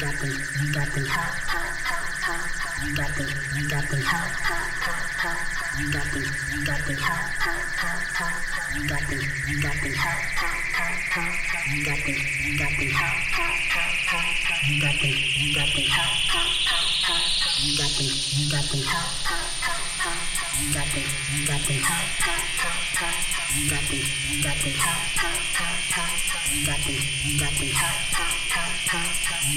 Got me, got me hot, hot, hot, hot, hot. Got me, got me hot,